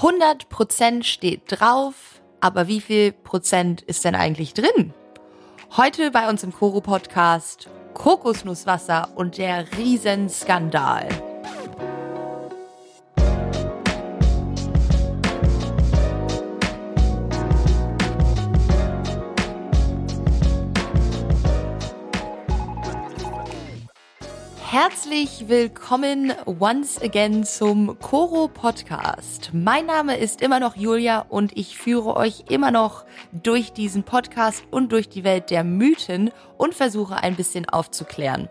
100% steht drauf, aber wie viel Prozent ist denn eigentlich drin? Heute bei uns im Koro Podcast Kokosnusswasser und der Riesenskandal. Herzlich willkommen once again zum Koro Podcast. Mein Name ist immer noch Julia und ich führe euch immer noch durch diesen Podcast und durch die Welt der Mythen und versuche ein bisschen aufzuklären.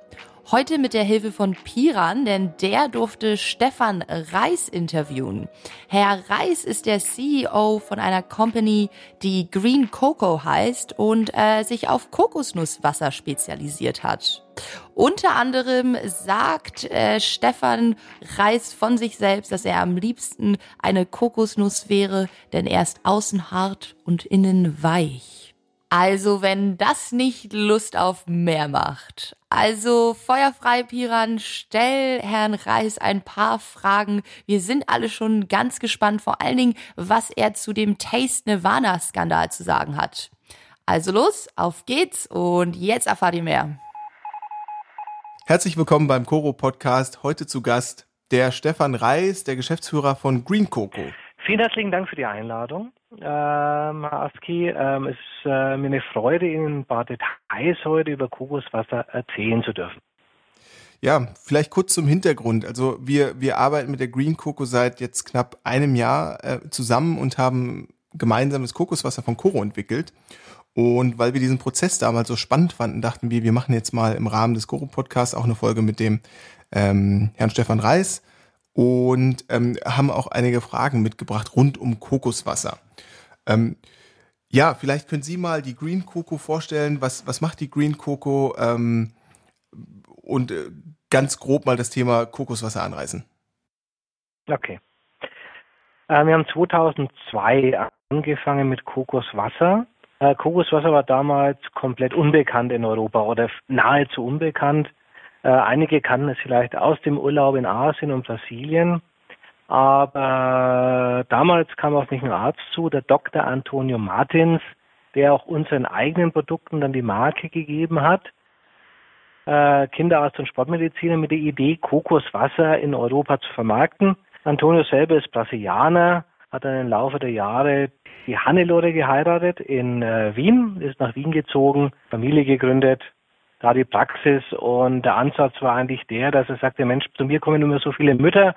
Heute mit der Hilfe von Piran, denn der durfte Stefan Reis interviewen. Herr Reis ist der CEO von einer Company, die Green Cocoa heißt und äh, sich auf Kokosnusswasser spezialisiert hat. Unter anderem sagt äh, Stefan Reis von sich selbst, dass er am liebsten eine Kokosnuss wäre, denn er ist außen hart und innen weich. Also, wenn das nicht Lust auf mehr macht. Also, feuerfrei, Piran, stell Herrn Reis ein paar Fragen. Wir sind alle schon ganz gespannt, vor allen Dingen, was er zu dem Taste Nirvana-Skandal zu sagen hat. Also los, auf geht's und jetzt erfahrt ihr mehr. Herzlich willkommen beim Coro Podcast. Heute zu Gast der Stefan Reis, der Geschäftsführer von Green Coco. Vielen herzlichen Dank für die Einladung. Ähm, Herr Aski, ähm, es ist äh, mir eine Freude, Ihnen ein paar Details heute über Kokoswasser erzählen zu dürfen. Ja, vielleicht kurz zum Hintergrund. Also wir, wir arbeiten mit der Green Coco seit jetzt knapp einem Jahr äh, zusammen und haben gemeinsames Kokoswasser von Koro entwickelt. Und weil wir diesen Prozess damals so spannend fanden, dachten wir, wir machen jetzt mal im Rahmen des Koro Podcasts auch eine Folge mit dem ähm, Herrn Stefan Reis und ähm, haben auch einige Fragen mitgebracht rund um Kokoswasser. Ähm, ja, vielleicht können Sie mal die Green Coco vorstellen. Was, was macht die Green Coco? Ähm, und äh, ganz grob mal das Thema Kokoswasser anreißen. Okay. Äh, wir haben 2002 angefangen mit Kokoswasser. Äh, Kokoswasser war damals komplett unbekannt in Europa oder nahezu unbekannt. Äh, einige kannten es vielleicht aus dem Urlaub in Asien und Brasilien. Aber damals kam auch nicht nur Arzt zu, der Dr. Antonio Martins, der auch unseren eigenen Produkten dann die Marke gegeben hat. Äh, Kinderarzt und Sportmediziner mit der Idee, Kokoswasser in Europa zu vermarkten. Antonio selber ist Brasilianer, hat dann im Laufe der Jahre die Hannelore geheiratet in äh, Wien, ist nach Wien gezogen, Familie gegründet, da die Praxis und der Ansatz war eigentlich der, dass er sagte, Mensch, zu mir kommen immer so viele Mütter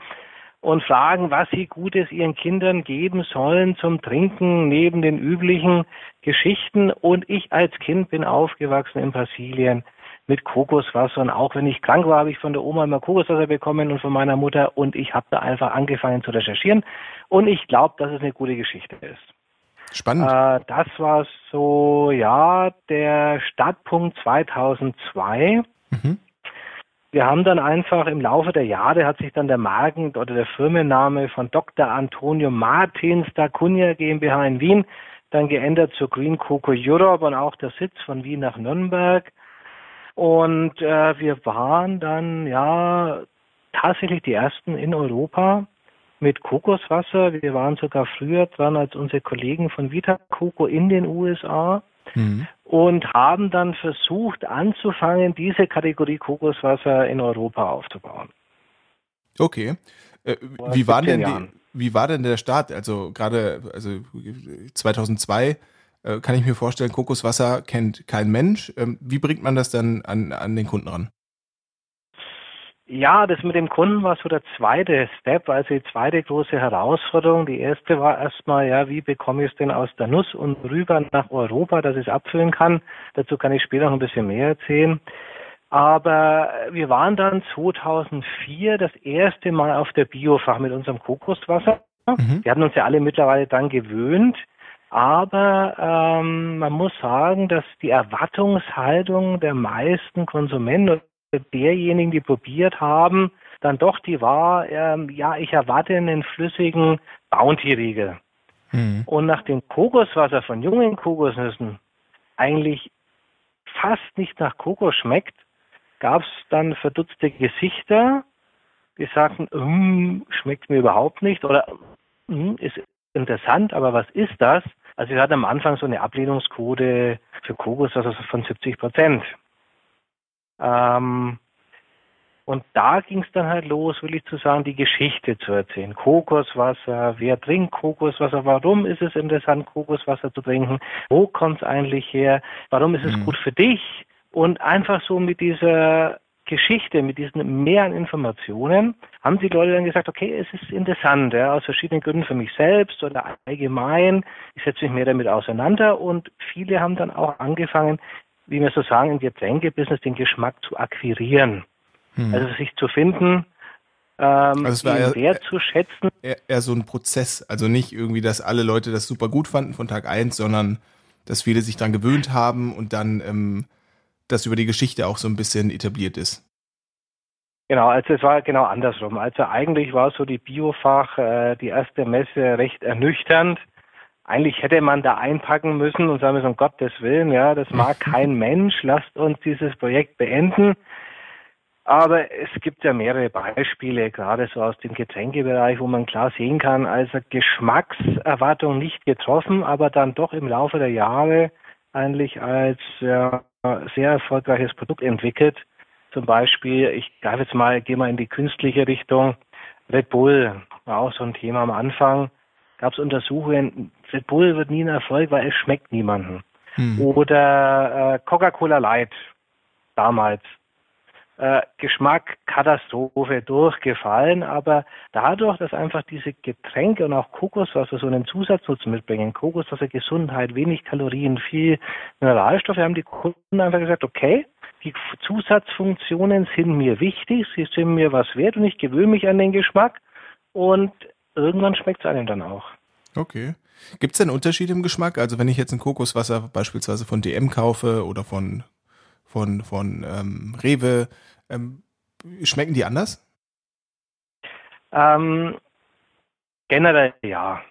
und fragen, was sie Gutes ihren Kindern geben sollen zum Trinken neben den üblichen Geschichten. Und ich als Kind bin aufgewachsen in Brasilien mit Kokoswasser. Und auch wenn ich krank war, habe ich von der Oma immer Kokoswasser bekommen und von meiner Mutter. Und ich habe da einfach angefangen zu recherchieren. Und ich glaube, dass es eine gute Geschichte ist. Spannend. Äh, das war so, ja, der Startpunkt 2002. Mhm. Wir haben dann einfach im Laufe der Jahre hat sich dann der Marken- oder der Firmenname von Dr. Antonio Martins da Cunha GmbH in Wien dann geändert zur Green Coco Europe und auch der Sitz von Wien nach Nürnberg. Und äh, wir waren dann ja tatsächlich die ersten in Europa, mit Kokoswasser. Wir waren sogar früher dran als unsere Kollegen von Vita Coco in den USA mhm. und haben dann versucht anzufangen, diese Kategorie Kokoswasser in Europa aufzubauen. Okay. Äh, wie war denn die, wie war denn der Start? Also gerade also 2002 äh, kann ich mir vorstellen, Kokoswasser kennt kein Mensch. Ähm, wie bringt man das dann an, an den Kunden ran? Ja, das mit dem Kunden war so der zweite Step, also die zweite große Herausforderung. Die erste war erstmal, ja, wie bekomme ich es denn aus der Nuss und rüber nach Europa, dass ich es abfüllen kann. Dazu kann ich später noch ein bisschen mehr erzählen. Aber wir waren dann 2004 das erste Mal auf der Biofach mit unserem Kokoswasser. Mhm. Wir hatten uns ja alle mittlerweile dann gewöhnt. Aber ähm, man muss sagen, dass die Erwartungshaltung der meisten Konsumenten derjenigen, die probiert haben, dann doch die war, ähm, ja, ich erwarte einen flüssigen Bounty-Riegel. Mhm. Und nach dem Kokoswasser von jungen Kokosnüssen eigentlich fast nicht nach Kokos schmeckt, gab es dann verdutzte Gesichter, die sagten, mm, schmeckt mir überhaupt nicht oder hm, ist interessant, aber was ist das? Also wir hatten am Anfang so eine Ablehnungsquote für Kokoswasser von 70 Prozent. Ähm, und da ging es dann halt los, will ich zu sagen, die Geschichte zu erzählen. Kokoswasser, wer trinkt Kokoswasser, warum ist es interessant, Kokoswasser zu trinken, wo kommt es eigentlich her, warum ist es mhm. gut für dich? Und einfach so mit dieser Geschichte, mit diesen mehr an Informationen, haben die Leute dann gesagt, okay, es ist interessant, ja, aus verschiedenen Gründen für mich selbst oder allgemein. Ich setze mich mehr damit auseinander und viele haben dann auch angefangen, wie wir so sagen, im Getränkebusiness den Geschmack zu akquirieren. Hm. Also sich zu finden, ähm, also eher, Wert zu schätzen. Eher, eher so ein Prozess, also nicht irgendwie, dass alle Leute das super gut fanden von Tag eins, sondern dass viele sich daran gewöhnt haben und dann ähm, das über die Geschichte auch so ein bisschen etabliert ist. Genau, also es war genau andersrum. Also eigentlich war so die Biofach, äh, die erste Messe recht ernüchternd. Eigentlich hätte man da einpacken müssen und sagen müssen, um Gottes Willen, ja, das mag kein Mensch, lasst uns dieses Projekt beenden. Aber es gibt ja mehrere Beispiele, gerade so aus dem Getränkebereich, wo man klar sehen kann, also Geschmackserwartung nicht getroffen, aber dann doch im Laufe der Jahre eigentlich als ja, sehr erfolgreiches Produkt entwickelt. Zum Beispiel, ich greife jetzt mal, gehe mal in die künstliche Richtung. Red Bull war auch so ein Thema am Anfang. Gab es Untersuchungen, Red Bull wird nie ein Erfolg, weil es schmeckt niemanden. Hm. Oder äh, Coca-Cola Light damals äh, Geschmack Katastrophe durchgefallen, aber dadurch, dass einfach diese Getränke und auch Kokoswasser so einen Zusatznutzen mitbringen, Kokoswasser Gesundheit, wenig Kalorien, viel Mineralstoffe, haben die Kunden einfach gesagt, okay, die Zusatzfunktionen sind mir wichtig, sie sind mir was wert und ich gewöhne mich an den Geschmack und irgendwann schmeckt es einem dann auch. Okay. Gibt es denn Unterschiede im Geschmack? Also wenn ich jetzt ein Kokoswasser beispielsweise von DM kaufe oder von von, von ähm, Rewe, ähm, schmecken die anders? Ähm, generell ja.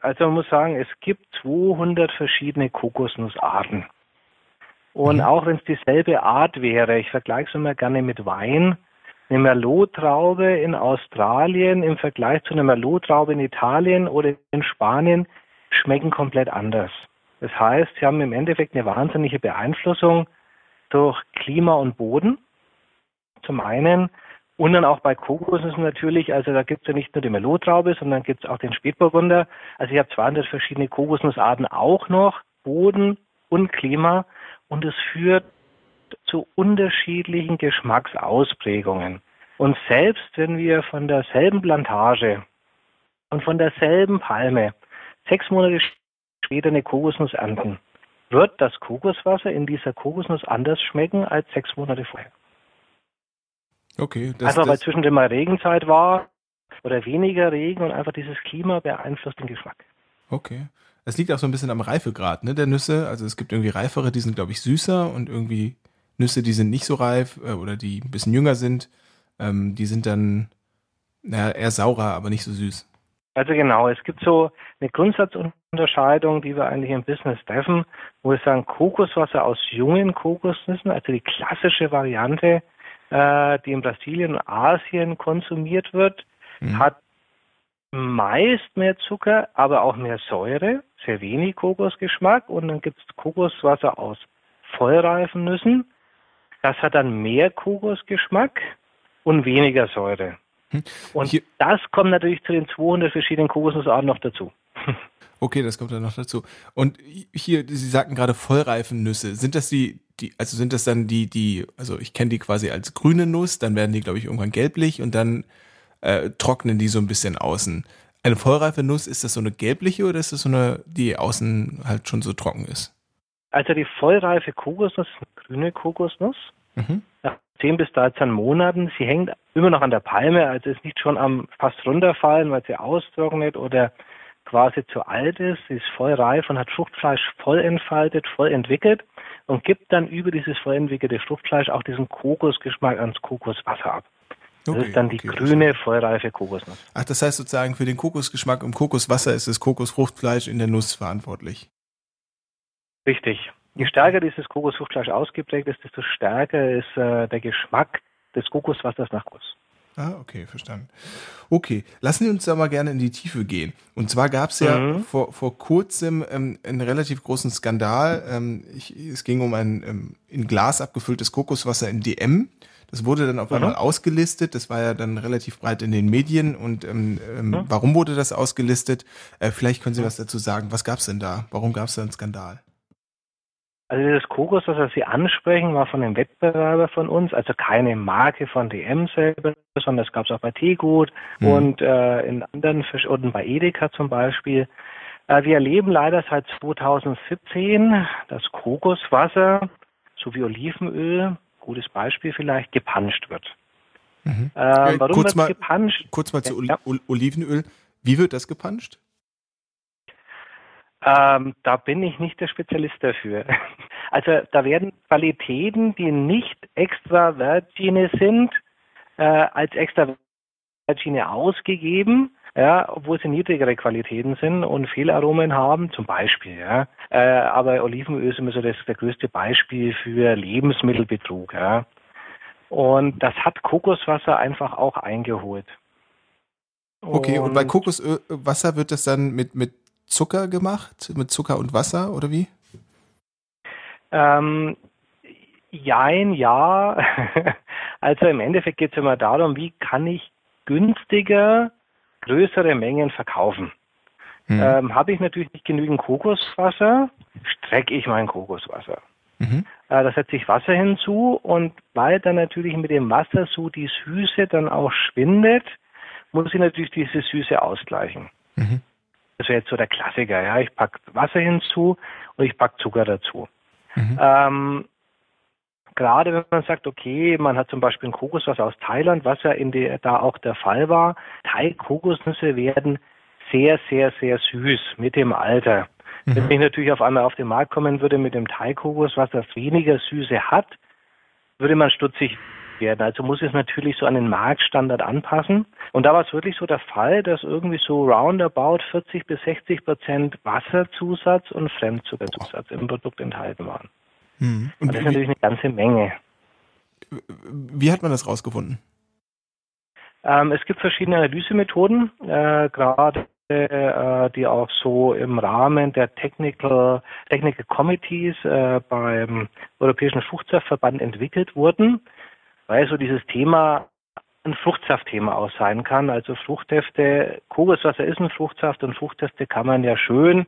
Also man muss sagen, es gibt 200 verschiedene Kokosnussarten. Und mhm. auch wenn es dieselbe Art wäre, ich vergleiche es immer gerne mit Wein, eine Merlot-Traube in Australien im Vergleich zu einer Merlot-Traube in Italien oder in Spanien schmecken komplett anders. Das heißt, sie haben im Endeffekt eine wahnsinnige Beeinflussung durch Klima und Boden zum einen und dann auch bei Kokosnüssen natürlich, also da gibt es ja nicht nur die Melottraube, sondern gibt es auch den Spätburgunder. Also ich habe 200 verschiedene Kokosnussarten auch noch, Boden und Klima und es führt zu unterschiedlichen Geschmacksausprägungen. Und selbst wenn wir von derselben Plantage und von derselben Palme sechs Monate später eine Kokosnuss ernten, wird das Kokoswasser in dieser Kokosnuss anders schmecken als sechs Monate vorher. Okay. Das, einfach weil zwischendrin mal Regenzeit war oder weniger Regen und einfach dieses Klima beeinflusst den Geschmack. Okay. Es liegt auch so ein bisschen am Reifegrad ne, der Nüsse. Also es gibt irgendwie reifere, die sind, glaube ich, süßer und irgendwie Nüsse, die sind nicht so reif äh, oder die ein bisschen jünger sind, ähm, die sind dann naja, eher saurer, aber nicht so süß. Also genau, es gibt so eine Grundsatzunterscheidung, die wir eigentlich im Business treffen, wo wir sagen, Kokoswasser aus jungen Kokosnüssen, also die klassische Variante, äh, die in Brasilien und Asien konsumiert wird, mhm. hat meist mehr Zucker, aber auch mehr Säure, sehr wenig Kokosgeschmack und dann gibt es Kokoswasser aus vollreifen Nüssen. Das hat dann mehr Kokosgeschmack und weniger Säure. Hm. Und Hier, das kommt natürlich zu den 200 verschiedenen Kokosnussarten noch dazu. Okay, das kommt dann noch dazu. Und hier, Sie sagten gerade vollreifen Nüsse. Sind das die, die, also sind das dann die, die, also ich kenne die quasi als grüne Nuss, dann werden die, glaube ich, irgendwann gelblich und dann äh, trocknen die so ein bisschen außen. Eine vollreife Nuss, ist das so eine gelbliche oder ist das so eine, die außen halt schon so trocken ist? Also die vollreife Kokosnuss ist eine grüne Kokosnuss. Mhm. Nach 10 bis 13 Monaten. Sie hängt immer noch an der Palme, also ist nicht schon am fast runterfallen, weil sie austrocknet oder quasi zu alt ist. Sie ist voll reif und hat Fruchtfleisch voll entfaltet, voll entwickelt und gibt dann über dieses voll entwickelte Fruchtfleisch auch diesen Kokosgeschmack ans Kokoswasser ab. Das okay, ist dann die okay, grüne, vollreife Kokosnuss. Ach, das heißt sozusagen für den Kokosgeschmack im Kokoswasser ist das Kokosfruchtfleisch in der Nuss verantwortlich. Richtig. Je stärker dieses Kokosfruchtfleisch ausgeprägt ist, desto stärker ist äh, der Geschmack des Kokoswassers nach Guss. Ah, okay, verstanden. Okay, lassen Sie uns da mal gerne in die Tiefe gehen. Und zwar gab es ja mhm. vor, vor kurzem ähm, einen relativ großen Skandal. Ähm, ich, es ging um ein ähm, in Glas abgefülltes Kokoswasser in DM. Das wurde dann auf mhm. einmal ausgelistet. Das war ja dann relativ breit in den Medien. Und ähm, ähm, mhm. warum wurde das ausgelistet? Äh, vielleicht können Sie was dazu sagen. Was gab es denn da? Warum gab es da einen Skandal? Also dieses Kokos, das Sie ansprechen, war von einem Wettbewerber von uns, also keine Marke von DM selber, sondern das gab es auch bei Teegut mhm. und äh, in anderen Fisch und bei Edeka zum Beispiel. Äh, wir erleben leider seit 2017, dass Kokoswasser sowie Olivenöl, gutes Beispiel vielleicht, gepanscht wird. Mhm. Äh, warum kurz wird mal, gepanscht? Kurz mal zu ja. Olivenöl. Wie wird das gepanscht? Ähm, da bin ich nicht der Spezialist dafür. Also da werden Qualitäten, die nicht extra Virgine sind, äh, als extra Virgine ausgegeben, ja, obwohl sie niedrigere Qualitäten sind und Fehlaromen haben, zum Beispiel. Ja. Äh, aber Olivenöl ist immer so das, das größte Beispiel für Lebensmittelbetrug. Ja. Und das hat Kokoswasser einfach auch eingeholt. Okay, und, und bei Kokoswasser wird das dann mit, mit Zucker gemacht? Mit Zucker und Wasser oder wie? Ähm, jein, ja. also im Endeffekt geht es immer darum, wie kann ich günstiger größere Mengen verkaufen. Mhm. Ähm, Habe ich natürlich nicht genügend Kokoswasser, strecke ich mein Kokoswasser. Mhm. Äh, da setze ich Wasser hinzu und weil dann natürlich mit dem Wasser so die Süße dann auch schwindet, muss ich natürlich diese Süße ausgleichen. Mhm. Das wäre jetzt so der Klassiker, ja. Ich packe Wasser hinzu und ich packe Zucker dazu. Mhm. Ähm, gerade wenn man sagt, okay, man hat zum Beispiel ein Kokoswasser aus Thailand, was ja in der, da auch der Fall war. Thai-Kokosnüsse werden sehr, sehr, sehr süß mit dem Alter. Mhm. Wenn ich natürlich auf einmal auf den Markt kommen würde mit dem Thai-Kokos, was das weniger Süße hat, würde man stutzig werden. Also muss es natürlich so an den Marktstandard anpassen. Und da war es wirklich so der Fall, dass irgendwie so roundabout 40 bis 60 Prozent Wasserzusatz und Fremdzuckerzusatz im Produkt enthalten waren. Hm. Und das ist natürlich eine ganze Menge. Wie hat man das rausgefunden? Ähm, es gibt verschiedene Analysemethoden, äh, gerade äh, die auch so im Rahmen der Technical, Technical Committees äh, beim Europäischen Fruchtsaftverband entwickelt wurden weil so dieses Thema ein Fruchtsaftthema auch sein kann. Also Fruchthefte, Kokoswasser ist ein Fruchtsaft und Fruchthefte kann man ja schön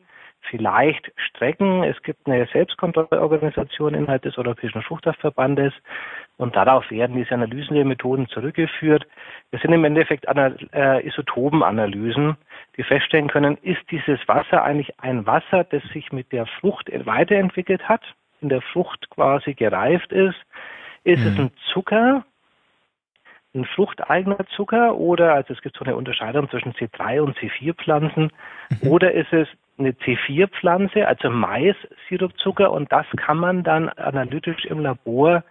vielleicht strecken. Es gibt eine Selbstkontrollorganisation innerhalb des Europäischen Fruchtsaftverbandes und darauf werden diese Analysen der Methoden zurückgeführt. Das sind im Endeffekt äh, Isotopenanalysen, die feststellen können, ist dieses Wasser eigentlich ein Wasser, das sich mit der Frucht weiterentwickelt hat, in der Frucht quasi gereift ist, ist mhm. es ein Zucker, ein fruchteigener Zucker oder, also es gibt so eine Unterscheidung zwischen C3 und C4-Pflanzen, mhm. oder ist es eine C4-Pflanze, also Mais-Sirupzucker und das kann man dann analytisch im Labor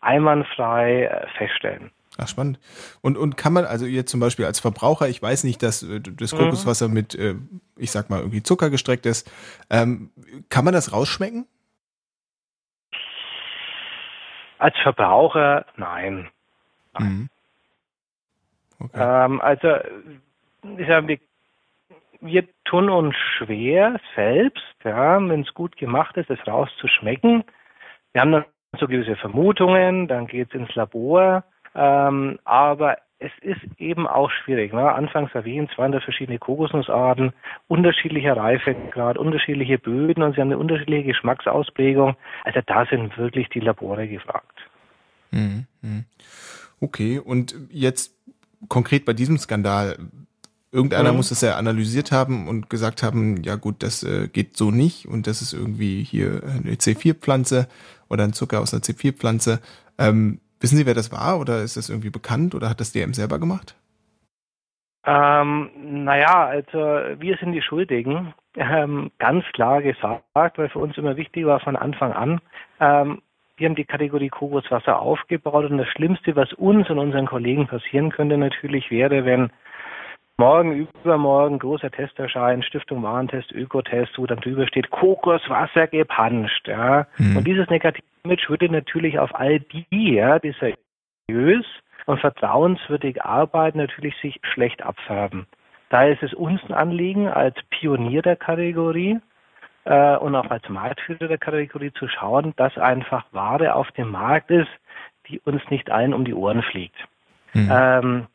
einwandfrei äh, feststellen. Ach, spannend. Und, und kann man, also jetzt zum Beispiel als Verbraucher, ich weiß nicht, dass äh, das mhm. Kokoswasser mhm. mit, äh, ich sag mal, irgendwie Zucker gestreckt ist, ähm, kann man das rausschmecken? Als Verbraucher nein. Mhm. Okay. Ähm, also ich sage, wir, wir tun uns schwer selbst, ja, wenn es gut gemacht ist, es rauszuschmecken. Wir haben dann so gewisse Vermutungen, dann geht es ins Labor, ähm, aber es ist eben auch schwierig. Ne? Anfangs erwähnt, 200 verschiedene Kokosnussarten, unterschiedlicher Reifegrad, unterschiedliche Böden und sie haben eine unterschiedliche Geschmacksausprägung. Also da sind wirklich die Labore gefragt. Mhm, mhm. Okay, und jetzt konkret bei diesem Skandal, irgendeiner mhm. muss das ja analysiert haben und gesagt haben, ja gut, das äh, geht so nicht und das ist irgendwie hier eine C4-Pflanze oder ein Zucker aus einer C4-Pflanze. Ähm, Wissen Sie, wer das war oder ist das irgendwie bekannt oder hat das DM selber gemacht? Ähm, naja, also wir sind die Schuldigen, ähm, ganz klar gesagt, weil für uns immer wichtig war von Anfang an. Ähm, wir haben die Kategorie Kokoswasser aufgebaut und das Schlimmste, was uns und unseren Kollegen passieren könnte, natürlich wäre, wenn morgen, übermorgen großer Testerschein, Stiftung Warentest, Ökotest, wo dann drüber steht, Kokoswasser gepanscht. Ja. Mhm. Und dieses negative Image würde natürlich auf all die, ja, die seriös und vertrauenswürdig arbeiten, natürlich sich schlecht abfärben. Daher ist es uns ein Anliegen, als Pionier der Kategorie äh, und auch als Marktführer der Kategorie zu schauen, dass einfach Ware auf dem Markt ist, die uns nicht allen um die Ohren fliegt. Mhm. Ähm,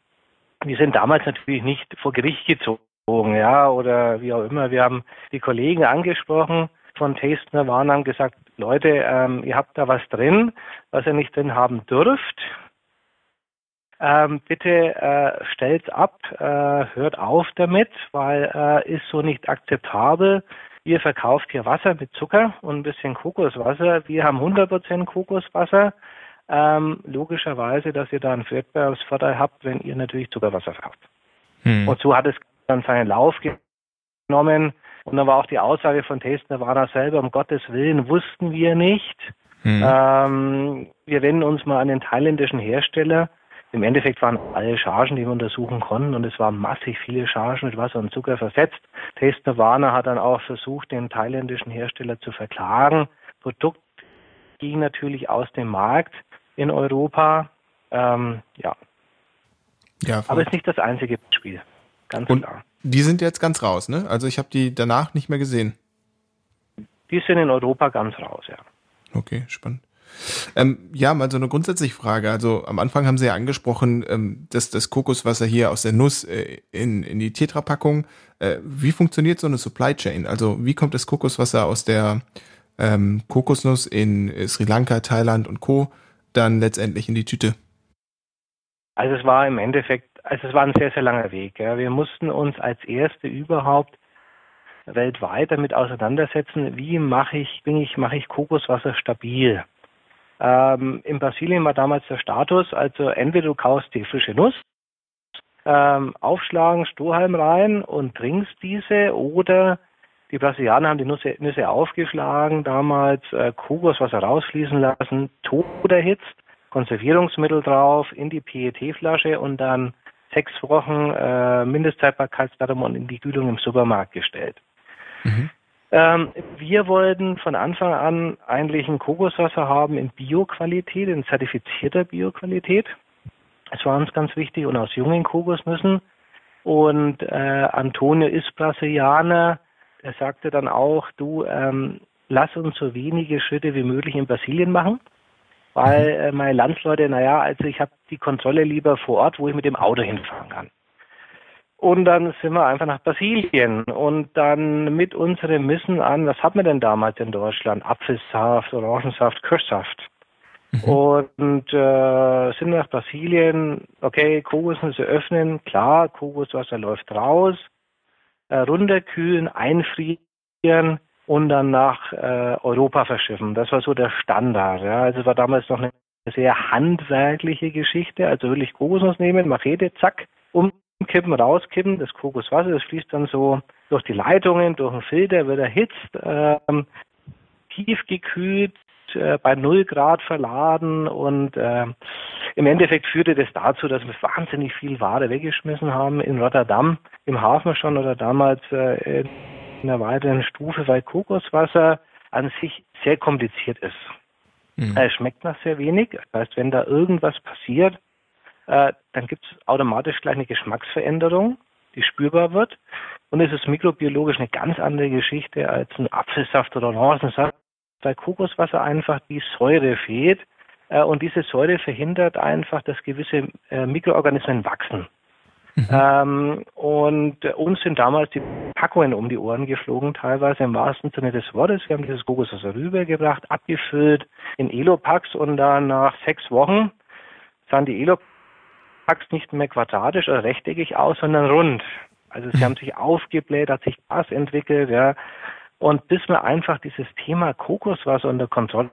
wir sind damals natürlich nicht vor Gericht gezogen, ja, oder wie auch immer. Wir haben die Kollegen angesprochen von Taste Nirvana haben gesagt, Leute, ähm, ihr habt da was drin, was ihr nicht drin haben dürft. Ähm, bitte äh, stellt's ab, äh, hört auf damit, weil äh, ist so nicht akzeptabel. Ihr verkauft hier Wasser mit Zucker und ein bisschen Kokoswasser. Wir haben 100% Kokoswasser. Ähm, logischerweise, dass ihr da einen Wettbewerbsvorteil habt, wenn ihr natürlich Zuckerwasser verkauft. Hm. Und so hat es dann seinen Lauf genommen. Und dann war auch die Aussage von Taste Nirvana selber, um Gottes Willen wussten wir nicht. Hm. Ähm, wir wenden uns mal an den thailändischen Hersteller. Im Endeffekt waren alle Chargen, die wir untersuchen konnten, und es waren massig viele Chargen mit Wasser und Zucker versetzt. Taste Nirvana hat dann auch versucht, den thailändischen Hersteller zu verklagen. Produkt ging natürlich aus dem Markt in Europa. Ähm, ja. ja Aber es ist nicht das einzige Spiel. Ganz und klar. Die sind jetzt ganz raus, ne? Also ich habe die danach nicht mehr gesehen. Die sind in Europa ganz raus, ja. Okay, spannend. Ähm, ja, mal so eine grundsätzliche Frage. Also am Anfang haben Sie ja angesprochen, ähm, dass das Kokoswasser hier aus der Nuss äh, in, in die Tetrapackung. Äh, wie funktioniert so eine Supply Chain? Also wie kommt das Kokoswasser aus der ähm, Kokosnuss in äh, Sri Lanka, Thailand und Co. dann letztendlich in die Tüte? Also es war im Endeffekt also es war ein sehr, sehr langer Weg. Ja. Wir mussten uns als Erste überhaupt weltweit damit auseinandersetzen, wie mache ich, bin ich, mache ich Kokoswasser stabil. Ähm, in Brasilien war damals der Status, also entweder du kaufst die frische Nuss, ähm, aufschlagen, Strohhalm rein und trinkst diese oder die Brasilianer haben die Nüsse, Nüsse aufgeschlagen, damals äh, Kokoswasser rausfließen lassen, tot erhitzt, Konservierungsmittel drauf, in die PET-Flasche und dann sechs Wochen äh, Mindestzeitbarkeitsdatum und in die Kühlung im Supermarkt gestellt. Mhm. Ähm, wir wollten von Anfang an eigentlich ein Kokoswasser haben in Bioqualität, in zertifizierter Bioqualität. Das war uns ganz wichtig und aus jungen Kokosnüssen. Und äh, Antonio ist Brasilianer. Er sagte dann auch, du, ähm, lass uns so wenige Schritte wie möglich in Brasilien machen weil äh, meine Landsleute, naja, also ich habe die Kontrolle lieber vor Ort, wo ich mit dem Auto hinfahren kann. Und dann sind wir einfach nach Brasilien und dann mit unserem Wissen an, was hat man denn damals in Deutschland? Apfelsaft, Orangensaft, Kirschsaft. Mhm. Und äh, sind nach Brasilien, okay, Kokosnüsse öffnen, klar, Kokoswasser läuft raus, äh, runterkühlen, einfrieren, und dann nach äh, Europa verschiffen. Das war so der Standard. Ja. Also es war damals noch eine sehr handwerkliche Geschichte. Also wirklich Kokosnuss nehmen, Machete, zack, umkippen, rauskippen, das Kokoswasser, das fließt dann so durch die Leitungen, durch den Filter, wird erhitzt, ähm, tiefgekühlt, äh, bei null Grad verladen und äh, im Endeffekt führte das dazu, dass wir wahnsinnig viel Ware weggeschmissen haben in Rotterdam, im Hafen schon oder damals äh, in einer weiteren Stufe, weil Kokoswasser an sich sehr kompliziert ist. Mhm. Es schmeckt nach sehr wenig. Das heißt, wenn da irgendwas passiert, äh, dann gibt es automatisch gleich eine Geschmacksveränderung, die spürbar wird. Und es ist mikrobiologisch eine ganz andere Geschichte als ein Apfelsaft oder Orangensaft, weil Kokoswasser einfach die Säure fehlt. Äh, und diese Säure verhindert einfach, dass gewisse äh, Mikroorganismen wachsen. Mhm. Ähm, und uns sind damals die Packungen um die Ohren geflogen, teilweise im wahrsten Sinne des Wortes. Wir haben dieses Kokoswasser rübergebracht, abgefüllt in Elopacks und dann nach sechs Wochen sahen die Elopacks nicht mehr quadratisch oder rechteckig aus, sondern rund. Also sie mhm. haben sich aufgebläht, hat sich Gas entwickelt, ja. Und bis wir einfach dieses Thema Kokoswasser unter Kontrolle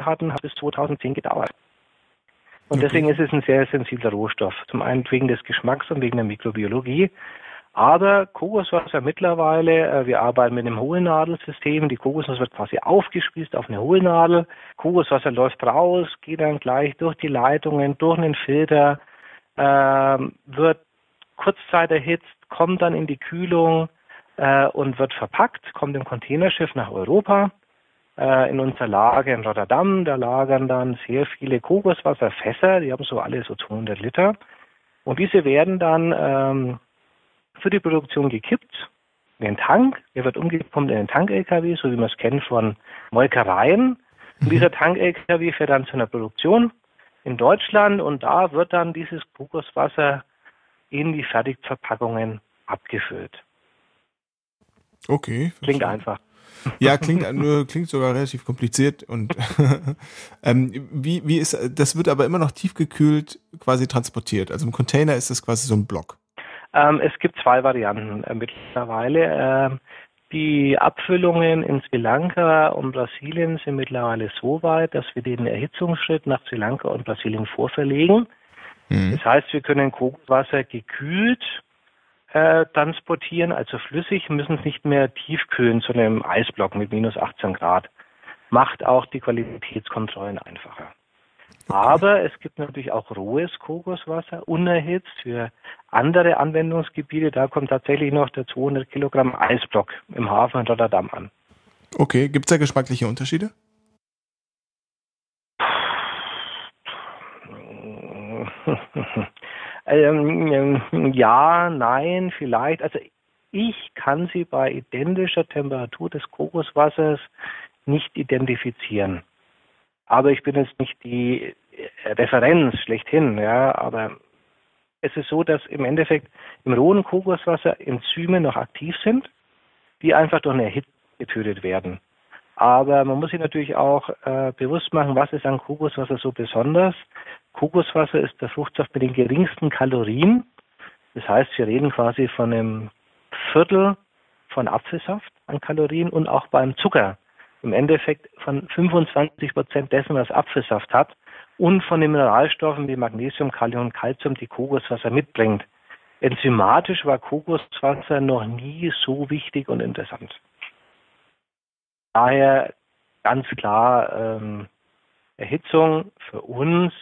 hatten, hat es 2010 gedauert. Und okay. deswegen ist es ein sehr sensibler Rohstoff. Zum einen wegen des Geschmacks und wegen der Mikrobiologie. Aber Kokoswasser mittlerweile, äh, wir arbeiten mit einem Hohlnadelsystem. Die Kokosnuss wird quasi aufgespießt auf eine Hohlnadel. Kokoswasser läuft raus, geht dann gleich durch die Leitungen, durch einen Filter, äh, wird kurzzeit erhitzt, kommt dann in die Kühlung äh, und wird verpackt, kommt im Containerschiff nach Europa in unser Lager in Rotterdam. Da lagern dann sehr viele Kokoswasserfässer, die haben so alle so 200 Liter. Und diese werden dann ähm, für die Produktion gekippt in den Tank. Der wird umgepumpt in den Tank-LKW, so wie man es kennt von Molkereien. Und dieser Tank-LKW fährt dann zu einer Produktion in Deutschland und da wird dann dieses Kokoswasser in die Fertigverpackungen abgefüllt. Okay. Klingt einfach. Ja, klingt, klingt sogar relativ kompliziert und ähm, wie, wie ist, das wird aber immer noch tiefgekühlt quasi transportiert. Also im Container ist das quasi so ein Block. Ähm, es gibt zwei Varianten äh, mittlerweile. Ähm, die Abfüllungen in Sri Lanka und Brasilien sind mittlerweile so weit, dass wir den Erhitzungsschritt nach Sri Lanka und Brasilien vorverlegen. Mhm. Das heißt, wir können Kokoswasser gekühlt äh, transportieren, also flüssig, müssen es nicht mehr tiefkühlen zu einem Eisblock mit minus 18 Grad. Macht auch die Qualitätskontrollen einfacher. Aber es gibt natürlich auch rohes Kokoswasser, unerhitzt für andere Anwendungsgebiete. Da kommt tatsächlich noch der 200 Kilogramm Eisblock im Hafen in Rotterdam an. Okay, gibt es da geschmackliche Unterschiede? ähm, ja, nein, vielleicht. Also ich kann sie bei identischer Temperatur des Kokoswassers nicht identifizieren. Aber ich bin jetzt nicht die Referenz schlechthin, ja, aber es ist so, dass im Endeffekt im rohen Kokoswasser Enzyme noch aktiv sind, die einfach durch eine Hitze getötet werden. Aber man muss sich natürlich auch äh, bewusst machen, was ist an Kokoswasser so besonders. Kokoswasser ist der Fruchtsaft mit den geringsten Kalorien. Das heißt, wir reden quasi von einem Viertel von Apfelsaft an Kalorien und auch beim Zucker im Endeffekt von 25 Prozent dessen, was Apfelsaft hat und von den Mineralstoffen wie Magnesium, Kalium und Calcium, die Kokoswasser mitbringt. Enzymatisch war Kokoswasser noch nie so wichtig und interessant. Daher ganz klar ähm, Erhitzung für uns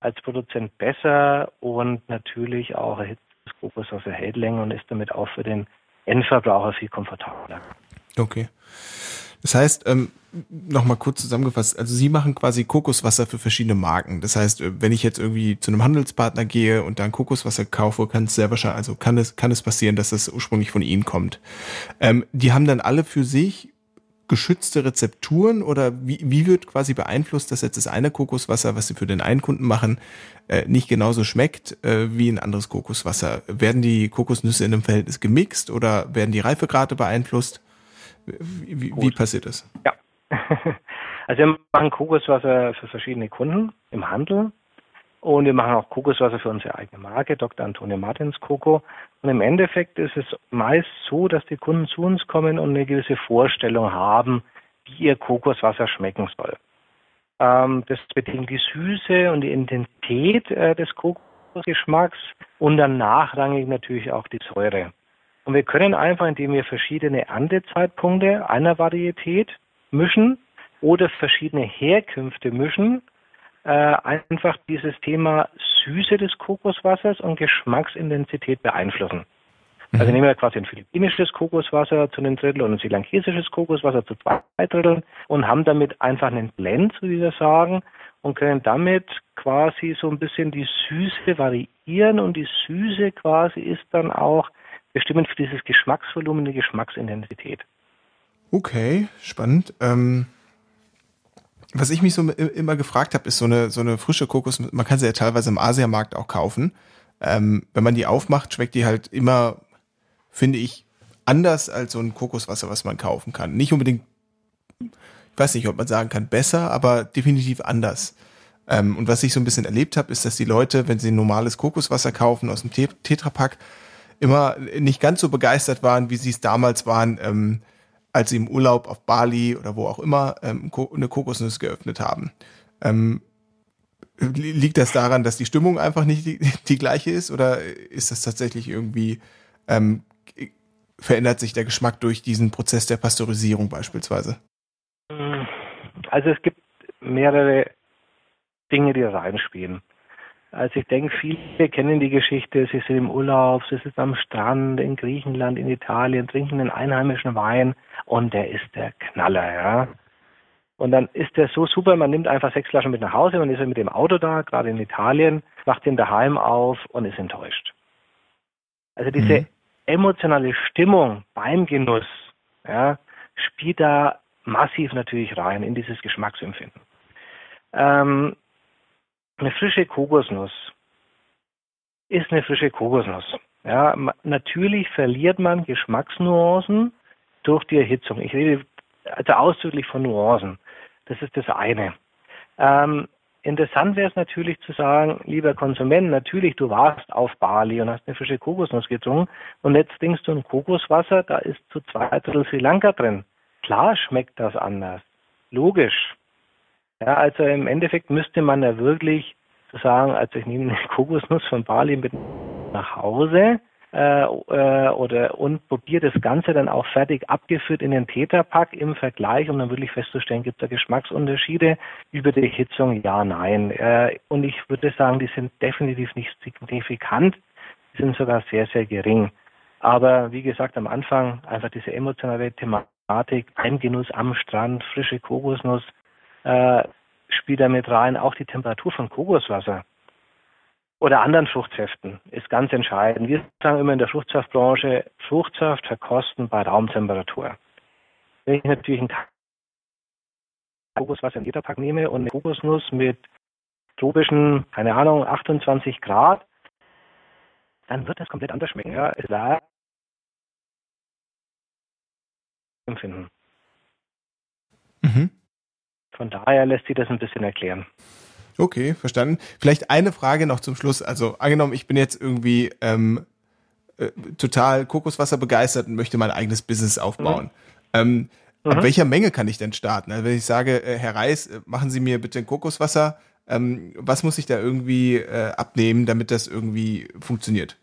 als Produzent besser und natürlich auch erhitztes Kokoswasser hält länger und ist damit auch für den Endverbraucher viel komfortabler. Okay. Das heißt, ähm, nochmal kurz zusammengefasst, also Sie machen quasi Kokoswasser für verschiedene Marken. Das heißt, äh, wenn ich jetzt irgendwie zu einem Handelspartner gehe und dann Kokoswasser kaufe, kann es sehr wahrscheinlich, also kann es, kann es passieren, dass das ursprünglich von Ihnen kommt. Ähm, die haben dann alle für sich geschützte Rezepturen oder wie, wie wird quasi beeinflusst, dass jetzt das eine Kokoswasser, was sie für den einen Kunden machen, äh, nicht genauso schmeckt äh, wie ein anderes Kokoswasser? Werden die Kokosnüsse in einem Verhältnis gemixt oder werden die Reifegrade beeinflusst? Wie, wie, wie passiert das? Ja. Also wir machen Kokoswasser für verschiedene Kunden im Handel und wir machen auch Kokoswasser für unsere eigene Marke, Dr. Antonio Martins Coco. Und im Endeffekt ist es meist so, dass die Kunden zu uns kommen und eine gewisse Vorstellung haben, wie ihr Kokoswasser schmecken soll. Ähm, das bedingt die Süße und die Intensität äh, des Kokosgeschmacks und dann nachrangig natürlich auch die Säure. Und wir können einfach, indem wir verschiedene Andezeitpunkte einer Varietät mischen oder verschiedene Herkünfte mischen, äh, einfach dieses Thema Süße des Kokoswassers und Geschmacksintensität beeinflussen. Also mhm. nehmen wir quasi ein philippinisches Kokoswasser zu einem Drittel und ein sri Kokoswasser zu zwei Dritteln und haben damit einfach einen Blend, so wie wir sagen, und können damit quasi so ein bisschen die Süße variieren und die Süße quasi ist dann auch bestimmend für dieses Geschmacksvolumen, die Geschmacksintensität. Okay, spannend. Ähm, was ich mich so immer gefragt habe, ist so eine, so eine frische Kokos, man kann sie ja teilweise im Asiamarkt auch kaufen. Ähm, wenn man die aufmacht, schmeckt die halt immer, finde ich, anders als so ein Kokoswasser, was man kaufen kann. Nicht unbedingt, ich weiß nicht, ob man sagen kann, besser, aber definitiv anders. Ähm, und was ich so ein bisschen erlebt habe, ist, dass die Leute, wenn sie normales Kokoswasser kaufen aus dem Tetrapack, immer nicht ganz so begeistert waren, wie sie es damals waren, ähm, als sie im Urlaub auf Bali oder wo auch immer ähm, eine Kokosnuss geöffnet haben. Ähm, liegt das daran, dass die Stimmung einfach nicht die, die gleiche ist oder ist das tatsächlich irgendwie, ähm, verändert sich der Geschmack durch diesen Prozess der Pasteurisierung beispielsweise? Also es gibt mehrere Dinge, die reinspielen. Also ich denke, viele kennen die Geschichte, sie sind im Urlaub, sie sind am Strand in Griechenland, in Italien, trinken einen einheimischen Wein und der ist der Knaller, ja. Und dann ist der so super, man nimmt einfach sechs Flaschen mit nach Hause, man ist ja mit dem Auto da, gerade in Italien, macht den daheim auf und ist enttäuscht. Also diese mhm. emotionale Stimmung beim Genuss, ja, spielt da massiv natürlich rein in dieses Geschmacksempfinden. Ähm, eine frische Kokosnuss ist eine frische Kokosnuss. Ja, natürlich verliert man Geschmacksnuancen durch die Erhitzung. Ich rede also ausdrücklich von Nuancen. Das ist das eine. Ähm, interessant wäre es natürlich zu sagen, lieber Konsument, natürlich, du warst auf Bali und hast eine frische Kokosnuss getrunken und jetzt trinkst du ein Kokoswasser, da ist zu zwei Drittel Sri Lanka drin. Klar schmeckt das anders. Logisch. Ja, also im Endeffekt müsste man da wirklich sagen, also ich nehme eine Kokosnuss von Bali mit nach Hause äh, äh, oder und probiere das Ganze dann auch fertig abgeführt in den Tetrapack im Vergleich, um dann wirklich festzustellen, gibt es da Geschmacksunterschiede über die Hitzung? Ja, nein. Äh, und ich würde sagen, die sind definitiv nicht signifikant, die sind sogar sehr, sehr gering. Aber wie gesagt, am Anfang einfach diese emotionale Thematik, Heimgenuss am Strand, frische Kokosnuss, äh, spielt da mit rein, auch die Temperatur von Kokoswasser oder anderen Fruchtsäften ist ganz entscheidend. Wir sagen immer in der Fruchtsaftbranche, Fruchtsaft verkosten bei Raumtemperatur. Wenn ich natürlich ein Kokoswasser in Literpack nehme und eine Kokosnuss mit tropischen, keine Ahnung, 28 Grad, dann wird das komplett anders schmecken. Ja, es war empfinden. Mhm. Von daher lässt sich das ein bisschen erklären. Okay, verstanden. Vielleicht eine Frage noch zum Schluss. Also angenommen, ich bin jetzt irgendwie ähm, äh, total Kokoswasser begeistert und möchte mein eigenes Business aufbauen. Mhm. Ähm, mhm. Ab welcher Menge kann ich denn starten? Also wenn ich sage, äh, Herr Reis, äh, machen Sie mir bitte ein Kokoswasser, ähm, was muss ich da irgendwie äh, abnehmen, damit das irgendwie funktioniert?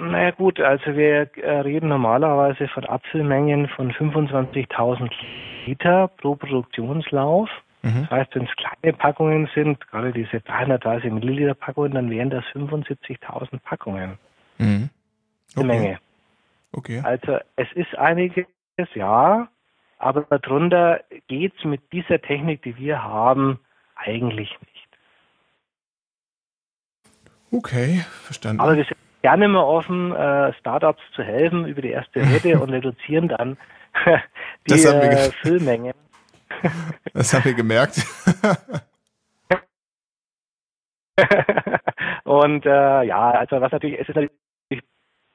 Naja gut, also wir reden normalerweise von Apfelmengen von 25.000 Liter pro Produktionslauf. Mhm. Das heißt, wenn es kleine Packungen sind, gerade diese 330 Milliliter Packungen, dann wären das 75.000 Packungen. Mhm. Okay. Menge. Okay. Also es ist einiges, ja, aber darunter geht es mit dieser Technik, die wir haben, eigentlich nicht. Okay, verstanden. Aber wir sind gerne mal offen, äh, Startups zu helfen über die erste Hürde und reduzieren dann die äh, Füllmengen. Das haben wir gemerkt. und äh, ja, also was natürlich, es ist natürlich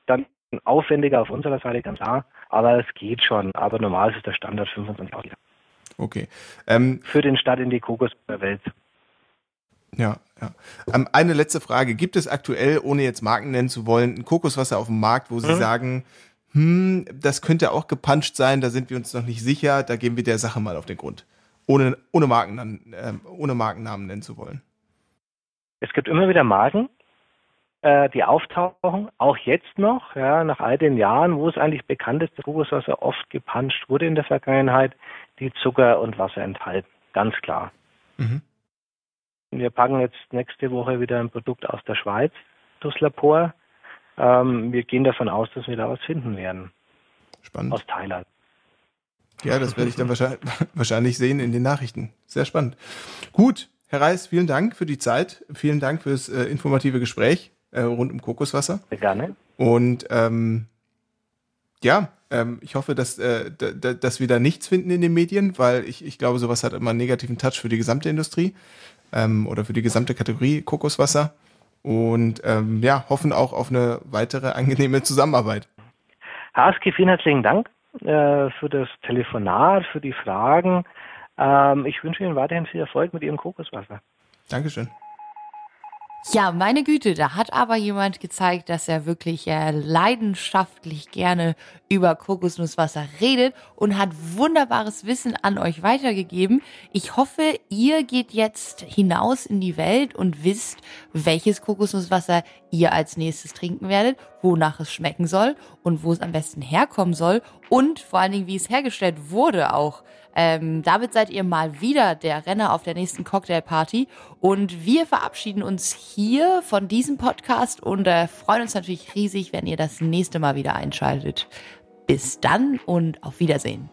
dann aufwendiger auf unserer Seite, ganz klar, aber es geht schon. Aber normal ist es der Standard 25 Liter. Okay. Ähm, Für den Start in die Kokoswelt. Ja, ja. Ähm, eine letzte Frage. Gibt es aktuell, ohne jetzt Marken nennen zu wollen, ein Kokoswasser auf dem Markt, wo Sie mhm. sagen, hm, das könnte auch gepuncht sein, da sind wir uns noch nicht sicher, da gehen wir der Sache mal auf den Grund. Ohne, ohne, Marken, äh, ohne Markennamen nennen zu wollen. Es gibt immer wieder Marken, äh, die auftauchen, auch jetzt noch, ja, nach all den Jahren, wo es eigentlich bekannt ist, dass Kokoswasser oft gepuncht wurde in der Vergangenheit, die Zucker und Wasser enthalten. Ganz klar. Mhm. Wir packen jetzt nächste Woche wieder ein Produkt aus der Schweiz durchs Labor. Ähm, wir gehen davon aus, dass wir da was finden werden. Spannend. Aus Thailand. Ja, das werde ich dann wahrscheinlich sehen in den Nachrichten. Sehr spannend. Gut, Herr Reis, vielen Dank für die Zeit. Vielen Dank fürs äh, informative Gespräch äh, rund um Kokoswasser. Sehr gerne. Und ähm, ja, ähm, ich hoffe, dass, äh, dass wir da nichts finden in den Medien, weil ich, ich glaube, sowas hat immer einen negativen Touch für die gesamte Industrie ähm, oder für die gesamte Kategorie Kokoswasser. Und ähm, ja, hoffen auch auf eine weitere angenehme Zusammenarbeit. Haski, vielen herzlichen Dank äh, für das Telefonat, für die Fragen. Ähm, ich wünsche Ihnen weiterhin viel Erfolg mit Ihrem Kokoswasser. Dankeschön. Ja, meine Güte, da hat aber jemand gezeigt, dass er wirklich äh, leidenschaftlich gerne über Kokosnusswasser redet und hat wunderbares Wissen an euch weitergegeben. Ich hoffe, ihr geht jetzt hinaus in die Welt und wisst, welches Kokosnusswasser ihr als nächstes trinken werdet, wonach es schmecken soll und wo es am besten herkommen soll und vor allen Dingen, wie es hergestellt wurde auch. Ähm, damit seid ihr mal wieder der Renner auf der nächsten Cocktailparty. Und wir verabschieden uns hier von diesem Podcast und äh, freuen uns natürlich riesig, wenn ihr das nächste Mal wieder einschaltet. Bis dann und auf Wiedersehen.